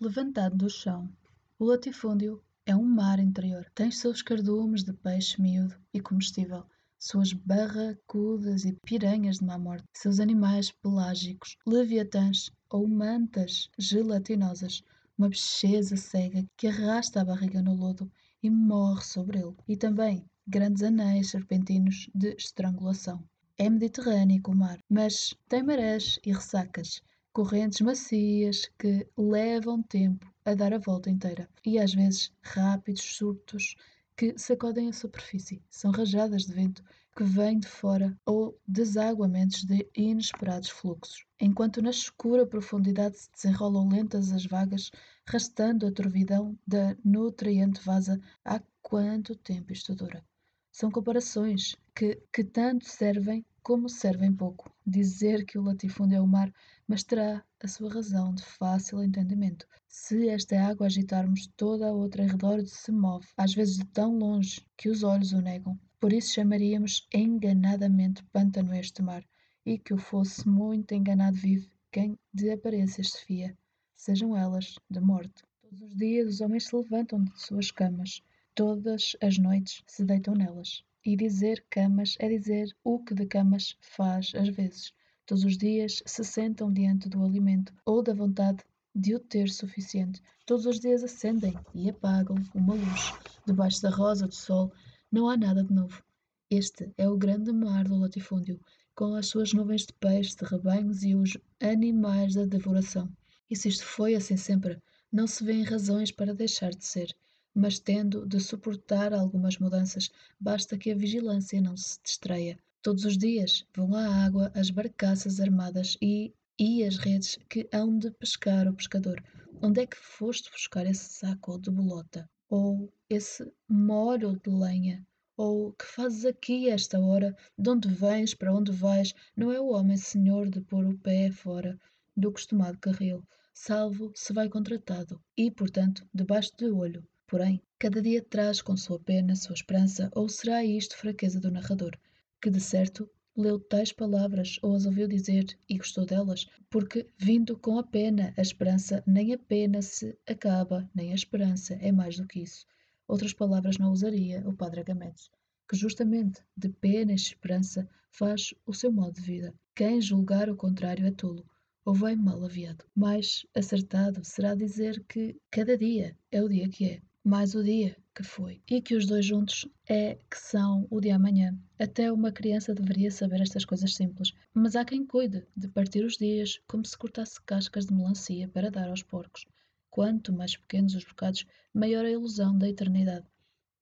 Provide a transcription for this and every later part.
levantado do chão. O latifúndio é um mar interior. Tem seus cardumes de peixe miúdo e comestível, suas barracudas e piranhas de má morte, seus animais pelágicos, leviatãs ou mantas gelatinosas, uma bicheza cega que arrasta a barriga no lodo e morre sobre ele, e também grandes anéis serpentinos de estrangulação. É mediterrâneo o mar, mas tem marés e ressacas, correntes macias que levam tempo a dar a volta inteira e às vezes rápidos surtos que sacodem a superfície. São rajadas de vento que vêm de fora ou desaguamentos de inesperados fluxos, enquanto na escura profundidade se desenrolam lentas as vagas, rastando a turvidão da nutriente vaza. Há quanto tempo isto dura? São comparações que, que tanto servem como servem pouco. Dizer que o latifúndio é o mar, mas terá a sua razão de fácil entendimento. Se esta água agitarmos, toda a outra em redor se move, às vezes de tão longe que os olhos o negam. Por isso chamaríamos enganadamente pântano este mar, e que o fosse muito enganado vive quem de aparências se fia, sejam elas de morte. Todos os dias os homens se levantam de suas camas, todas as noites se deitam nelas. E dizer camas é dizer o que de camas faz às vezes. Todos os dias se sentam diante do alimento ou da vontade de o ter suficiente. Todos os dias acendem e apagam uma luz. Debaixo da rosa do sol não há nada de novo. Este é o grande mar do latifúndio, com as suas nuvens de peixe, de rebanhos e os animais da devoração. E se isto foi assim sempre, não se vêem razões para deixar de ser mas tendo de suportar algumas mudanças, basta que a vigilância não se distraia. Todos os dias vão à água as barcaças armadas e, e as redes que hão de pescar o pescador. Onde é que foste buscar esse saco de bolota? Ou esse moro de lenha? Ou que fazes aqui esta hora? De onde vens? Para onde vais? Não é o homem senhor de pôr o pé fora do costumado carril, salvo se vai contratado, e, portanto, debaixo de olho. Porém, cada dia traz com sua pena sua esperança, ou será isto fraqueza do narrador, que de certo leu tais palavras ou as ouviu dizer e gostou delas, porque, vindo com a pena, a esperança, nem a pena se acaba, nem a esperança é mais do que isso. Outras palavras não usaria o padre Agamedes, que justamente de pena e esperança faz o seu modo de vida. Quem julgar o contrário é tolo, ou vai mal aviado. Mais acertado será dizer que cada dia é o dia que é mais o dia que foi, e que os dois juntos é que são o de amanhã. Até uma criança deveria saber estas coisas simples, mas há quem cuide de partir os dias como se cortasse cascas de melancia para dar aos porcos. Quanto mais pequenos os bocados, maior a ilusão da eternidade.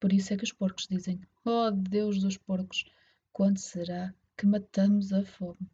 Por isso é que os porcos dizem: Oh Deus dos porcos, quando será que matamos a fome?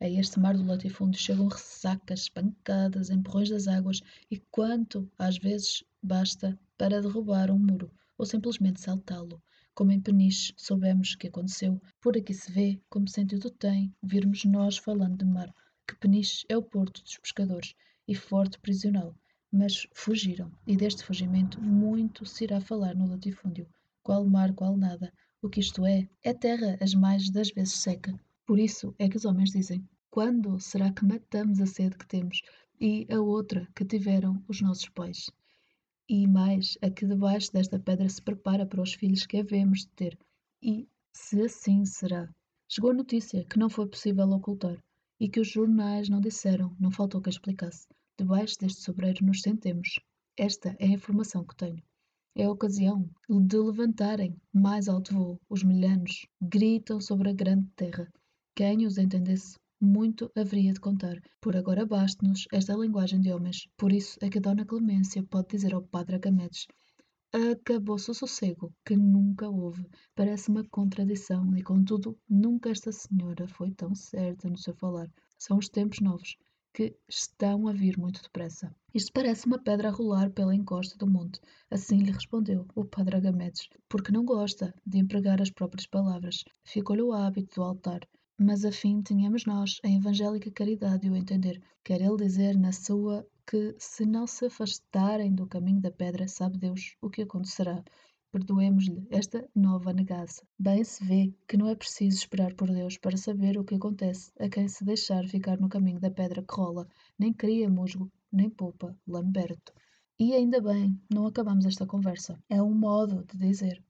A este mar do latifúndio chegam ressacas, pancadas, empurrões das águas e quanto, às vezes, basta para derrubar um muro ou simplesmente saltá-lo. Como em Peniche soubemos que aconteceu, por aqui se vê como sentido tem virmos nós falando de mar, que Peniche é o porto dos pescadores e forte prisional. Mas fugiram, e deste fugimento muito se irá falar no latifúndio. Qual mar, qual nada. O que isto é, é terra as mais das vezes seca. Por isso é que os homens dizem: Quando será que matamos a sede que temos e a outra que tiveram os nossos pais? e mais a que debaixo desta pedra se prepara para os filhos que havemos de ter. E, se assim será, chegou a notícia que não foi possível ocultar e que os jornais não disseram, não faltou que explicasse. Debaixo deste sobreiro nos sentemos. Esta é a informação que tenho. É a ocasião de levantarem mais alto voo. Os milhanos gritam sobre a grande terra. Quem os entendesse muito haveria de contar. Por agora basta-nos esta linguagem de homens. Por isso é que Dona Clemência pode dizer ao padre Agamedes Acabou-se o sossego, que nunca houve. Parece uma contradição, e contudo, nunca esta senhora foi tão certa no seu falar. São os tempos novos, que estão a vir muito depressa. Isto parece uma pedra a rolar pela encosta do monte. Assim lhe respondeu o padre Agamedes, porque não gosta de empregar as próprias palavras. Ficou-lhe o hábito do altar mas afim tenhamos nós a evangélica caridade de o entender. Quer ele dizer na sua que se não se afastarem do caminho da pedra, sabe Deus o que acontecerá. Perdoemos-lhe esta nova negaça. Bem se vê que não é preciso esperar por Deus para saber o que acontece a quem se deixar ficar no caminho da pedra que rola, nem cria musgo nem poupa, Lamberto. E ainda bem, não acabamos esta conversa. É um modo de dizer.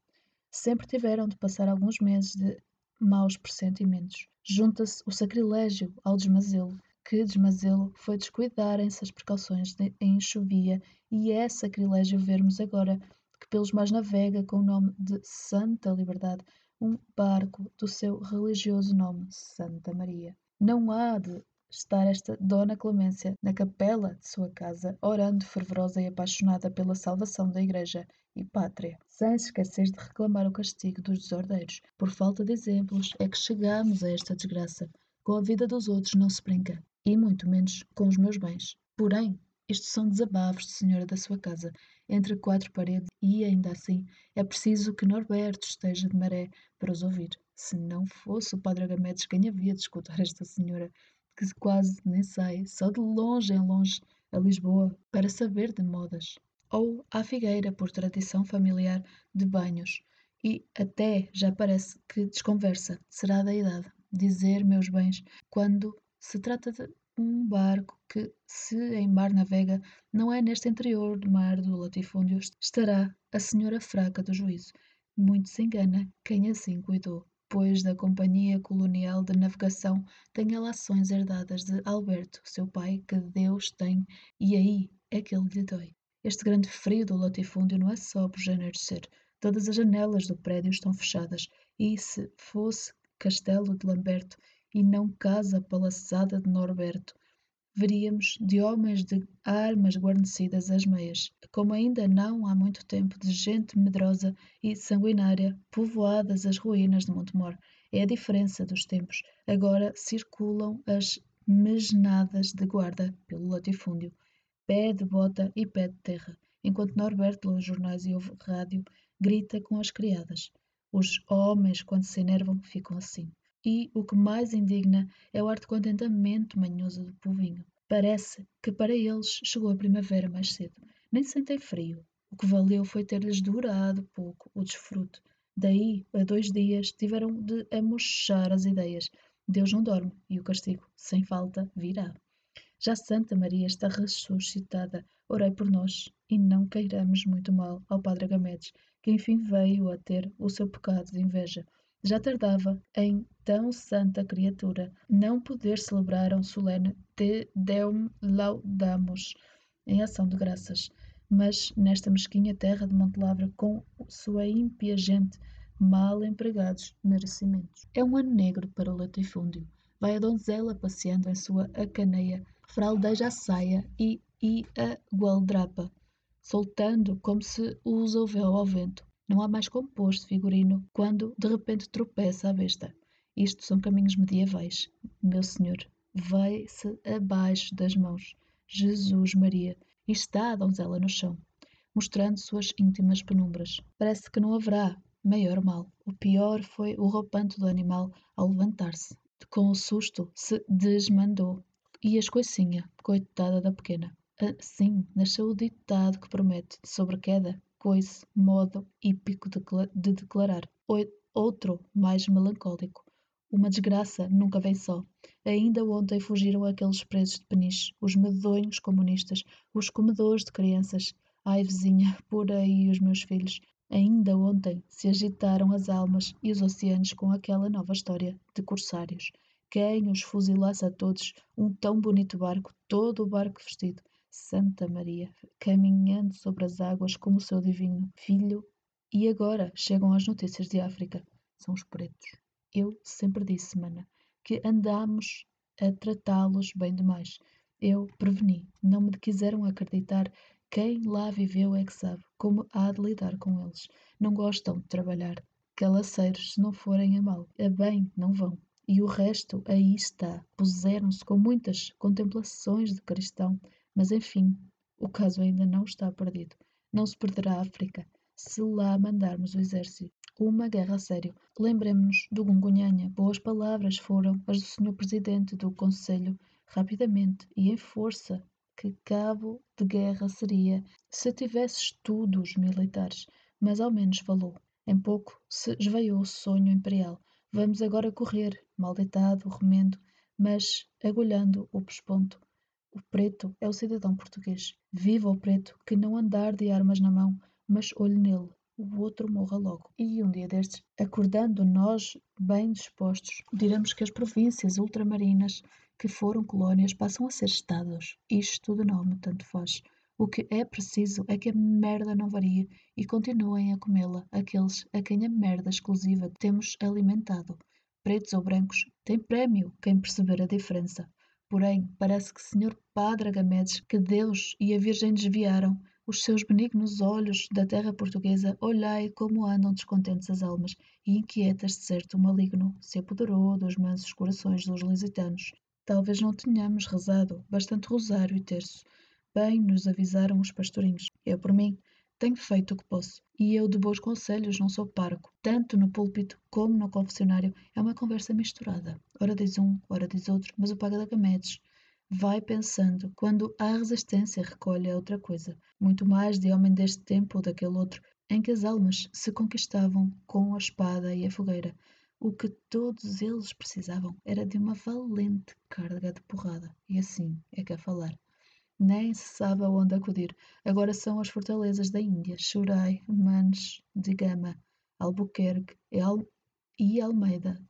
Sempre tiveram de passar alguns meses de maus pressentimentos. Junta-se o sacrilégio ao desmazelo. Que desmazelo foi descuidarem-se as precauções de, em chovia, e é sacrilégio vermos agora que pelos mares navega com o nome de Santa Liberdade, um barco do seu religioso nome, Santa Maria. Não há de estar esta Dona Clemência na capela de sua casa, orando fervorosa e apaixonada pela salvação da Igreja e pátria, sem se esquecer de reclamar o castigo dos desordeiros. Por falta de exemplos é que chegamos a esta desgraça. Com a vida dos outros não se brinca, e muito menos com os meus bens. Porém, isto são desabafos de senhora da sua casa, entre quatro paredes, e ainda assim é preciso que Norberto esteja de maré para os ouvir. Se não fosse o padre Agamedes quem havia de escutar esta senhora, que quase nem sai, só de longe em longe, a Lisboa, para saber de modas. Ou à Figueira, por tradição familiar de banhos. E até já parece que desconversa, será da idade, dizer meus bens, quando se trata de um barco que, se em mar navega, não é neste interior do mar do latifúndio, estará a senhora fraca do juízo. Muito se engana quem assim cuidou, pois da Companhia Colonial de Navegação tem ela ações herdadas de Alberto, seu pai, que Deus tem, e aí é que ele lhe dói. Este grande frio do latifúndio não é só por de ser. Todas as janelas do prédio estão fechadas, e se fosse Castelo de Lamberto e não casa palaçada de Norberto. Veríamos de homens de armas guarnecidas as meias, como ainda não há muito tempo de gente medrosa e sanguinária, povoadas as ruínas de Montemor. É a diferença dos tempos. Agora circulam as mesnadas de guarda pelo latifúndio, pé de bota e pé de terra, enquanto Norberto lê os jornais e ouve rádio, grita com as criadas. Os homens, quando se enervam, ficam assim. E o que mais indigna é o ar de contentamento manhoso do povinho. Parece que para eles chegou a primavera mais cedo. Nem sentem frio. O que valeu foi ter-lhes durado pouco o desfruto. Daí, a dois dias, tiveram de amochar as ideias. Deus não dorme e o castigo, sem falta, virá. Já Santa Maria está ressuscitada. Orei por nós e não queiramos muito mal ao Padre Agamedes, que enfim veio a ter o seu pecado de inveja. Já tardava em tão santa criatura não poder celebrar um solene Te Deum Laudamus em ação de graças, mas nesta mesquinha terra de Montelavra, com sua ímpia gente, mal empregados merecimentos. É um ano negro para o latifúndio. Vai a donzela passeando em sua acaneia, fraldeja a saia e, e a gualdrapa, soltando como se os houveu ao vento. Não há mais composto figurino quando de repente tropeça a besta. Isto são caminhos medievais. Meu senhor, vai-se abaixo das mãos. Jesus Maria. Está a donzela no chão, mostrando suas íntimas penumbras. Parece que não haverá maior mal. O pior foi o roupanto do animal ao levantar-se. Com o susto, se desmandou. E a escoicinha, coitada da pequena. Assim nasceu o ditado que promete, sobre queda, coice, modo hípico de declarar. Outro, mais melancólico. Uma desgraça nunca vem só. Ainda ontem fugiram aqueles presos de peniche, os medonhos comunistas, os comedores de crianças. Ai, vizinha, por aí os meus filhos. Ainda ontem se agitaram as almas e os oceanos com aquela nova história de corsários. Quem os fuzilasse a todos, um tão bonito barco, todo o barco vestido, Santa Maria, caminhando sobre as águas como seu divino filho. E agora chegam as notícias de África. São os pretos. Eu sempre disse, mana, que andamos a tratá-los bem demais. Eu preveni, não me quiseram acreditar. Quem lá viveu é que sabe como há de lidar com eles. Não gostam de trabalhar. Calaceiros, se não forem a mal, a bem não vão. E o resto aí está. Puseram-se com muitas contemplações de cristão mas enfim, o caso ainda não está perdido. Não se perderá a África se lá mandarmos o exército. Uma guerra a sério. Lembremos-nos do Gungunhanha. Boas palavras foram as do Sr. Presidente do Conselho, rapidamente e em força. Que cabo de guerra seria se tivesse estudos militares, mas ao menos falou. Em pouco se esvaiou o sonho imperial. Vamos agora correr, mal deitado, remendo, mas agulhando o pesponto O preto é o cidadão português. Viva o preto que não andar de armas na mão, mas olhe nele, o outro morra logo. E um dia destes, acordando nós bem dispostos, diremos que as províncias ultramarinas que foram colónias passam a ser estados. Isto de nome tanto faz. O que é preciso é que a merda não varie e continuem a comê-la aqueles a quem a merda exclusiva temos alimentado. Pretos ou brancos, tem prémio quem perceber a diferença. Porém, parece que Senhor Padre Agamedes, que Deus e a Virgem desviaram, os seus benignos olhos da terra portuguesa, olhai como andam descontentes as almas, e inquietas de certo o maligno se apoderou dos mansos corações dos lusitanos. Talvez não tenhamos rezado bastante rosário e terço. Bem nos avisaram os pastorinhos. Eu, por mim, tenho feito o que posso. E eu de bons conselhos não sou parco. Tanto no púlpito como no confessionário é uma conversa misturada. Ora diz um, ora diz outro, mas o paga da Gamedes vai pensando quando há resistência recolhe a outra coisa, muito mais de homem deste tempo ou daquele outro, em que as almas se conquistavam com a espada e a fogueira. O que todos eles precisavam era de uma valente carga de porrada, e assim é que a falar. Nem se sabe aonde acudir. Agora são as fortalezas da Índia, Churai, Manes, de Gama, Albuquerque e Almeida,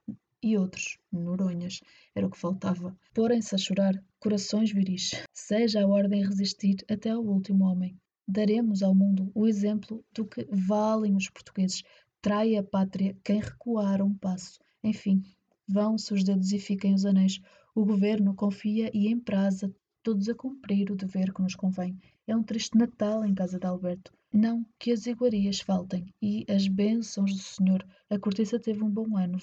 e outros, Noronhas, era o que faltava. Porem-se a chorar, corações viris. Seja a ordem resistir até ao último homem. Daremos ao mundo o exemplo do que valem os portugueses. Trai a pátria quem recuar um passo. Enfim, vão-se os dedos e fiquem os anéis. O governo confia e emprasa todos a cumprir o dever que nos convém. É um triste Natal em casa de Alberto. Não que as iguarias faltem e as bênçãos do Senhor. A cortiça teve um bom ano,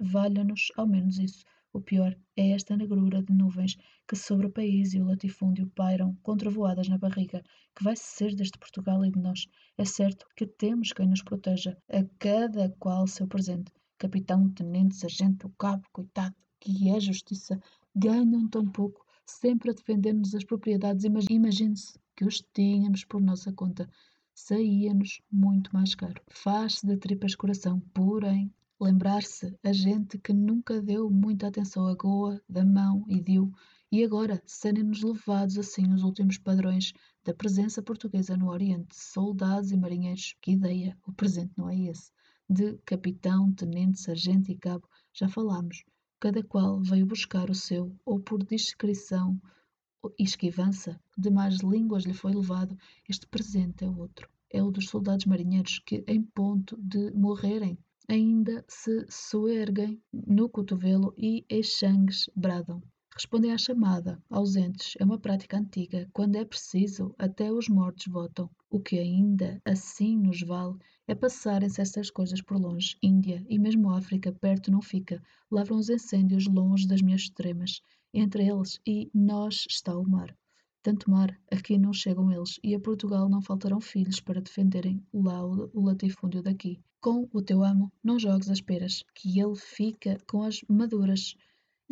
valha-nos ao menos isso. O pior é esta negrura de nuvens que sobre o país e o latifúndio pairam contravoadas na barriga, que vai ser deste Portugal e de nós. É certo que temos quem nos proteja, a cada qual seu presente. Capitão, tenente, sargento, cabo, coitado, que é justiça, ganham tão pouco sempre a defender-nos as propriedades. Imagine-se que os tínhamos por nossa conta. Saía-nos muito mais caro. Faz-se de tripas coração, porém, lembrar-se a gente que nunca deu muita atenção à Goa, da mão e deu, e agora serem-nos levados assim os últimos padrões da presença portuguesa no Oriente, soldados e marinheiros. Que ideia! O presente não é esse. De capitão, tenente, sargento e cabo já falámos cada qual veio buscar o seu, ou por discrição e esquivança de más línguas lhe foi levado, este presente é outro. É o dos soldados marinheiros que, em ponto de morrerem, ainda se soerguem no cotovelo e exangues bradam. Respondem à chamada, ausentes, é uma prática antiga. Quando é preciso, até os mortos votam. O que ainda assim nos vale é passarem-se estas coisas por longe. Índia e mesmo África perto não fica. Lavram os incêndios longe das minhas extremas. Entre eles e nós está o mar. Tanto mar, aqui não chegam eles, e a Portugal não faltarão filhos para defenderem lá o, latifúndio daqui. Com o teu amo, não jogues as peras, que ele fica com as maduras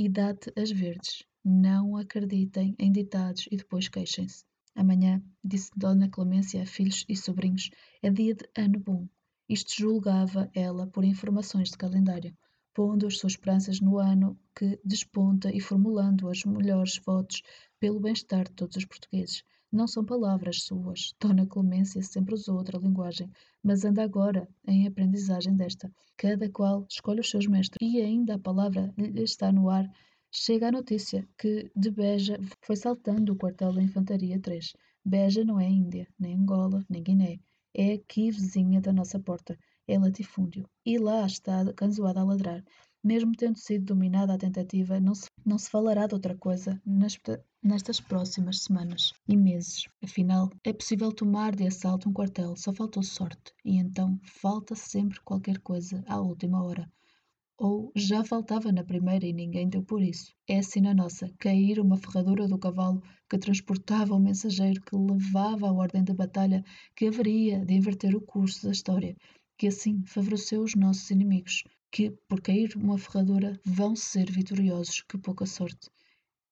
e dá-te as verdes. Não acreditem em ditados e depois queixem-se. Amanhã, disse Dona Clemência a filhos e sobrinhos, é dia de ano bom. Isto julgava ela por informações de calendário, pondo as suas esperanças no ano que desponta e formulando as melhores votos pelo bem-estar de todos os portugueses. Não são palavras suas. Dona Clemência sempre usou outra linguagem, mas anda agora em aprendizagem desta. Cada qual escolhe os seus mestres e ainda a palavra lhe está no ar Chega a notícia que de Beja foi saltando o quartel da Infantaria 3. Beja não é Índia, nem Angola, nem Guiné. É aqui vizinha da nossa porta. É latifúndio. E lá está canzoada a ladrar. Mesmo tendo sido dominada a tentativa, não se, não se falará de outra coisa nas, nestas próximas semanas e meses. Afinal, é possível tomar de assalto um quartel, só faltou sorte. E então falta sempre qualquer coisa à última hora ou já faltava na primeira e ninguém deu por isso. É assim na nossa, cair uma ferradura do cavalo que transportava o mensageiro que levava a ordem da batalha que haveria de inverter o curso da história, que assim favoreceu os nossos inimigos, que, por cair uma ferradura, vão ser vitoriosos, que pouca sorte.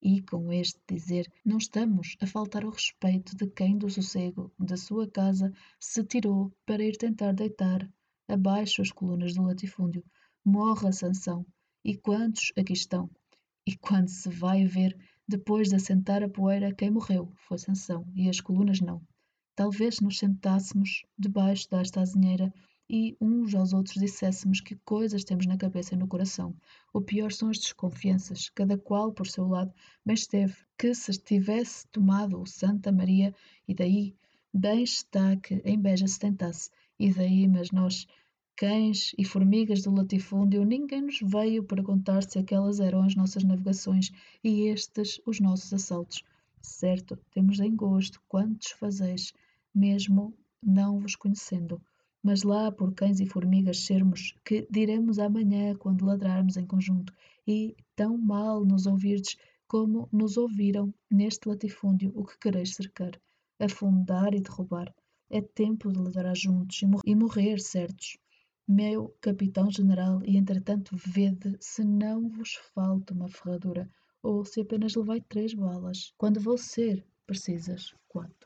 E com este dizer, não estamos a faltar ao respeito de quem do sossego da sua casa se tirou para ir tentar deitar abaixo as colunas do latifúndio, morra Sansão, e quantos aqui estão? E quando se vai ver, Depois de assentar a poeira, quem morreu foi Sansão, e as colunas não. Talvez nos sentássemos debaixo desta azinheira e uns aos outros disséssemos que coisas temos na cabeça e no coração. O pior são as desconfianças, cada qual por seu lado. Bem esteve que se tivesse tomado o Santa Maria, e daí, bem está que a inveja se tentasse, e daí, mas nós, cães e formigas do latifúndio, ninguém nos veio perguntar se aquelas eram as nossas navegações e estes os nossos assaltos. Certo, temos em gosto quantos fazeis, mesmo não vos conhecendo mas lá por cães e formigas sermos, que diremos amanhã quando ladrarmos em conjunto, e tão mal nos ouvirdes como nos ouviram neste latifúndio o que quereis cercar, afundar e derrubar. É tempo de ladrar juntos e morrer certos. Meu capitão-general, e entretanto vede se não vos falta uma ferradura, ou se apenas levai três balas, quando vou ser precisas quatro.